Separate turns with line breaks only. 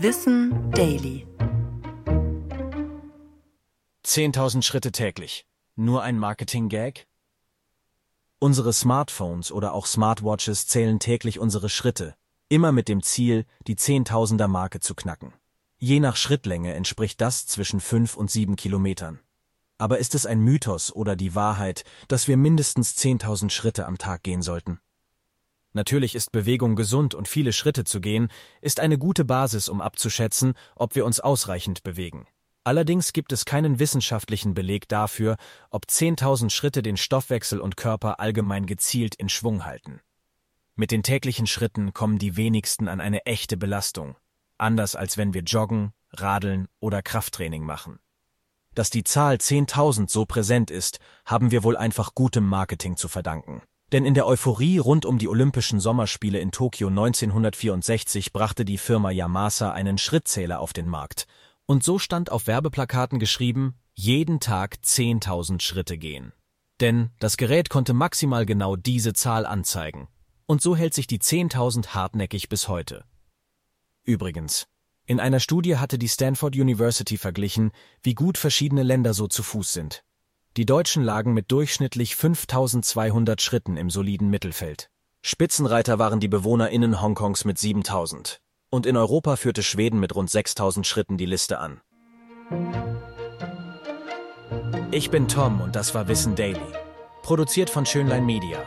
Wissen Daily.
10.000 Schritte täglich. Nur ein Marketing-Gag? Unsere Smartphones oder auch Smartwatches zählen täglich unsere Schritte, immer mit dem Ziel, die Zehntausender-Marke zu knacken. Je nach Schrittlänge entspricht das zwischen fünf und sieben Kilometern. Aber ist es ein Mythos oder die Wahrheit, dass wir mindestens 10.000 Schritte am Tag gehen sollten? Natürlich ist Bewegung gesund und viele Schritte zu gehen, ist eine gute Basis, um abzuschätzen, ob wir uns ausreichend bewegen. Allerdings gibt es keinen wissenschaftlichen Beleg dafür, ob 10.000 Schritte den Stoffwechsel und Körper allgemein gezielt in Schwung halten. Mit den täglichen Schritten kommen die wenigsten an eine echte Belastung, anders als wenn wir joggen, radeln oder Krafttraining machen. Dass die Zahl 10.000 so präsent ist, haben wir wohl einfach gutem Marketing zu verdanken. Denn in der Euphorie rund um die Olympischen Sommerspiele in Tokio 1964 brachte die Firma Yamasa einen Schrittzähler auf den Markt. Und so stand auf Werbeplakaten geschrieben, jeden Tag 10.000 Schritte gehen. Denn das Gerät konnte maximal genau diese Zahl anzeigen. Und so hält sich die 10.000 hartnäckig bis heute. Übrigens, in einer Studie hatte die Stanford University verglichen, wie gut verschiedene Länder so zu Fuß sind. Die Deutschen lagen mit durchschnittlich 5200 Schritten im soliden Mittelfeld. Spitzenreiter waren die BewohnerInnen Hongkongs mit 7000. Und in Europa führte Schweden mit rund 6000 Schritten die Liste an. Ich bin Tom und das war Wissen Daily. Produziert von Schönlein Media.